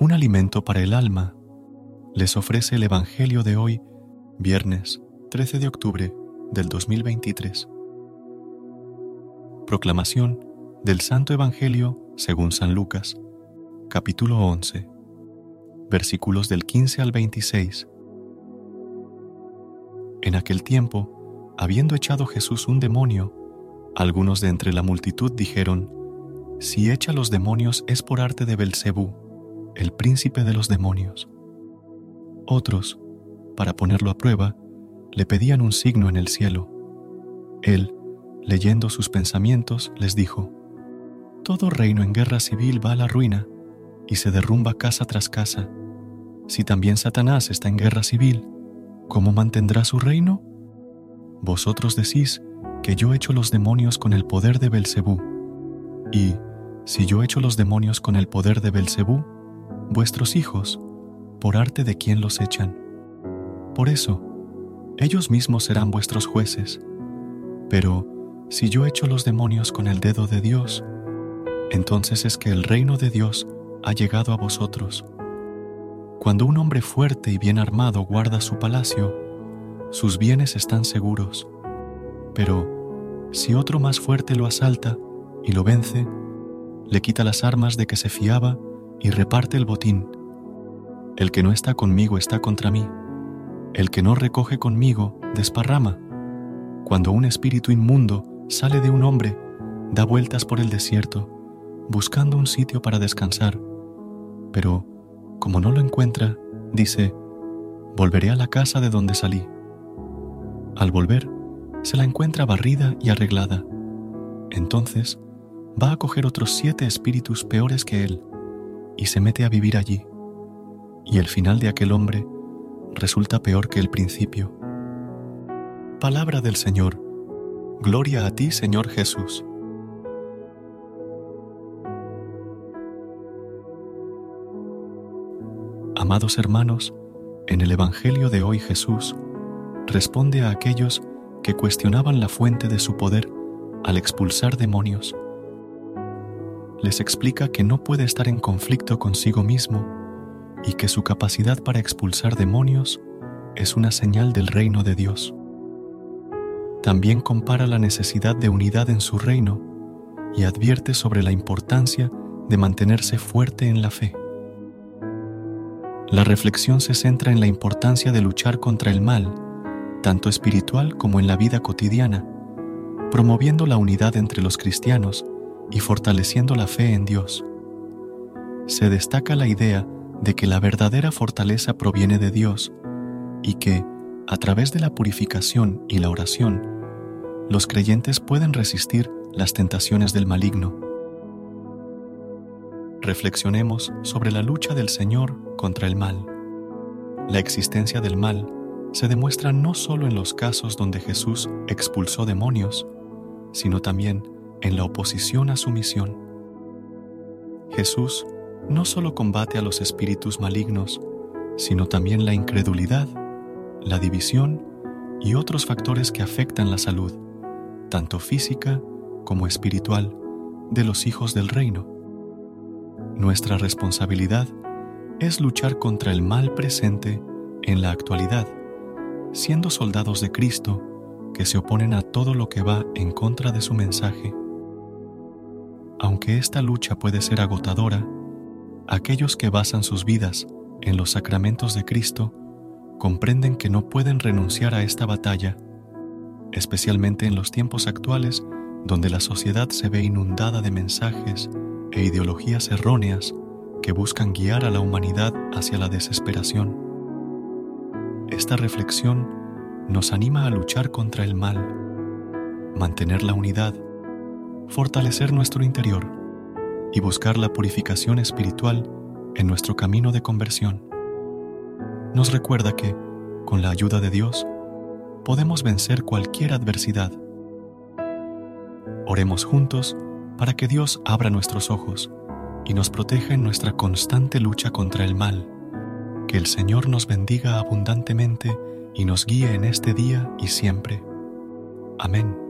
Un alimento para el alma, les ofrece el Evangelio de hoy, viernes 13 de octubre del 2023. Proclamación del Santo Evangelio según San Lucas, capítulo 11, versículos del 15 al 26. En aquel tiempo, habiendo echado Jesús un demonio, algunos de entre la multitud dijeron, Si echa los demonios es por arte de Belcebú el príncipe de los demonios. Otros, para ponerlo a prueba, le pedían un signo en el cielo. Él, leyendo sus pensamientos, les dijo, Todo reino en guerra civil va a la ruina y se derrumba casa tras casa. Si también Satanás está en guerra civil, ¿cómo mantendrá su reino? Vosotros decís que yo echo los demonios con el poder de Belcebú. Y, si yo echo los demonios con el poder de Belcebú, vuestros hijos, por arte de quien los echan. Por eso, ellos mismos serán vuestros jueces. Pero si yo echo los demonios con el dedo de Dios, entonces es que el reino de Dios ha llegado a vosotros. Cuando un hombre fuerte y bien armado guarda su palacio, sus bienes están seguros. Pero si otro más fuerte lo asalta y lo vence, le quita las armas de que se fiaba y reparte el botín. El que no está conmigo está contra mí. El que no recoge conmigo desparrama. Cuando un espíritu inmundo sale de un hombre, da vueltas por el desierto, buscando un sitio para descansar. Pero, como no lo encuentra, dice, volveré a la casa de donde salí. Al volver, se la encuentra barrida y arreglada. Entonces, va a coger otros siete espíritus peores que él y se mete a vivir allí, y el final de aquel hombre resulta peor que el principio. Palabra del Señor. Gloria a ti, Señor Jesús. Amados hermanos, en el Evangelio de hoy Jesús responde a aquellos que cuestionaban la fuente de su poder al expulsar demonios les explica que no puede estar en conflicto consigo mismo y que su capacidad para expulsar demonios es una señal del reino de Dios. También compara la necesidad de unidad en su reino y advierte sobre la importancia de mantenerse fuerte en la fe. La reflexión se centra en la importancia de luchar contra el mal, tanto espiritual como en la vida cotidiana, promoviendo la unidad entre los cristianos y fortaleciendo la fe en Dios. Se destaca la idea de que la verdadera fortaleza proviene de Dios y que, a través de la purificación y la oración, los creyentes pueden resistir las tentaciones del maligno. Reflexionemos sobre la lucha del Señor contra el mal. La existencia del mal se demuestra no solo en los casos donde Jesús expulsó demonios, sino también en la oposición a su misión. Jesús no solo combate a los espíritus malignos, sino también la incredulidad, la división y otros factores que afectan la salud, tanto física como espiritual, de los hijos del reino. Nuestra responsabilidad es luchar contra el mal presente en la actualidad, siendo soldados de Cristo que se oponen a todo lo que va en contra de su mensaje. Aunque esta lucha puede ser agotadora, aquellos que basan sus vidas en los sacramentos de Cristo comprenden que no pueden renunciar a esta batalla, especialmente en los tiempos actuales donde la sociedad se ve inundada de mensajes e ideologías erróneas que buscan guiar a la humanidad hacia la desesperación. Esta reflexión nos anima a luchar contra el mal, mantener la unidad, fortalecer nuestro interior y buscar la purificación espiritual en nuestro camino de conversión. Nos recuerda que, con la ayuda de Dios, podemos vencer cualquier adversidad. Oremos juntos para que Dios abra nuestros ojos y nos proteja en nuestra constante lucha contra el mal. Que el Señor nos bendiga abundantemente y nos guíe en este día y siempre. Amén.